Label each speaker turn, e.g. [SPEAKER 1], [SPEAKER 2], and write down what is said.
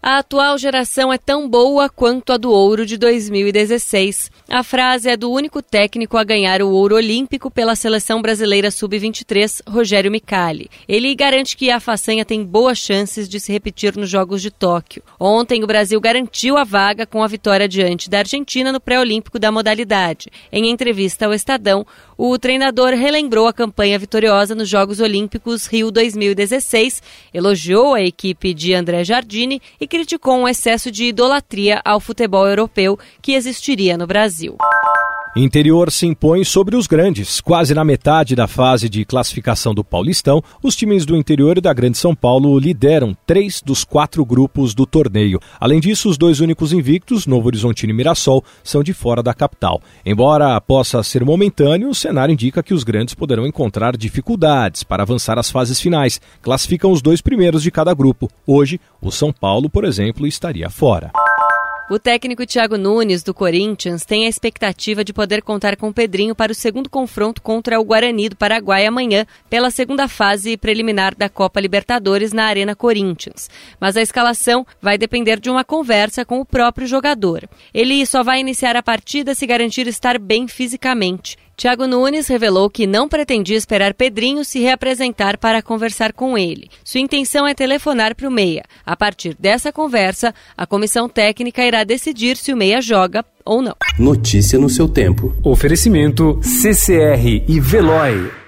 [SPEAKER 1] A atual geração é tão boa quanto a do ouro de 2016. A frase é do único técnico a ganhar o ouro olímpico pela seleção brasileira sub-23, Rogério Micali. Ele garante que a façanha tem boas chances de se repetir nos Jogos de Tóquio. Ontem, o Brasil garantiu a vaga com a vitória diante da Argentina no pré-olímpico da modalidade. Em entrevista ao Estadão, o treinador relembrou a campanha vitoriosa nos Jogos Olímpicos Rio 2016, elogiou a equipe de André Jardine e criticou um excesso de idolatria ao futebol europeu que existiria no Brasil.
[SPEAKER 2] Interior se impõe sobre os grandes. Quase na metade da fase de classificação do Paulistão, os times do interior e da Grande São Paulo lideram três dos quatro grupos do torneio. Além disso, os dois únicos invictos, Novo Horizontino e Mirassol, são de fora da capital. Embora possa ser momentâneo, o cenário indica que os grandes poderão encontrar dificuldades para avançar às fases finais. Classificam os dois primeiros de cada grupo. Hoje, o São Paulo, por exemplo, estaria fora.
[SPEAKER 1] O técnico Thiago Nunes, do Corinthians, tem a expectativa de poder contar com Pedrinho para o segundo confronto contra o Guarani do Paraguai amanhã, pela segunda fase preliminar da Copa Libertadores na Arena Corinthians. Mas a escalação vai depender de uma conversa com o próprio jogador. Ele só vai iniciar a partida se garantir estar bem fisicamente. Thiago Nunes revelou que não pretendia esperar Pedrinho se reapresentar para conversar com ele. Sua intenção é telefonar para o Meia. A partir dessa conversa, a comissão técnica irá decidir se o Meia joga ou não.
[SPEAKER 3] Notícia no seu tempo.
[SPEAKER 4] Oferecimento CCR e Veloy.